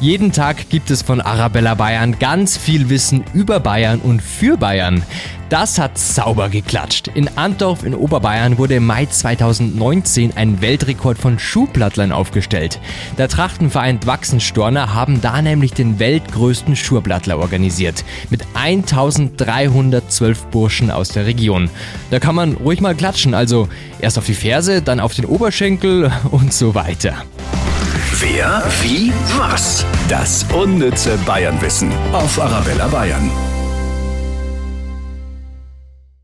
Jeden Tag gibt es von Arabella Bayern ganz viel Wissen über Bayern und für Bayern. Das hat sauber geklatscht. In Antdorf in Oberbayern wurde im Mai 2019 ein Weltrekord von Schuhplattlern aufgestellt. Der Trachtenverein Wachsenstorner haben da nämlich den weltgrößten Schuhplattler organisiert. Mit 1312 Burschen aus der Region. Da kann man ruhig mal klatschen, also erst auf die Ferse, dann auf den Oberschenkel und so weiter. Wer, wie, was? Das unnütze Bayernwissen auf Arabella Bayern.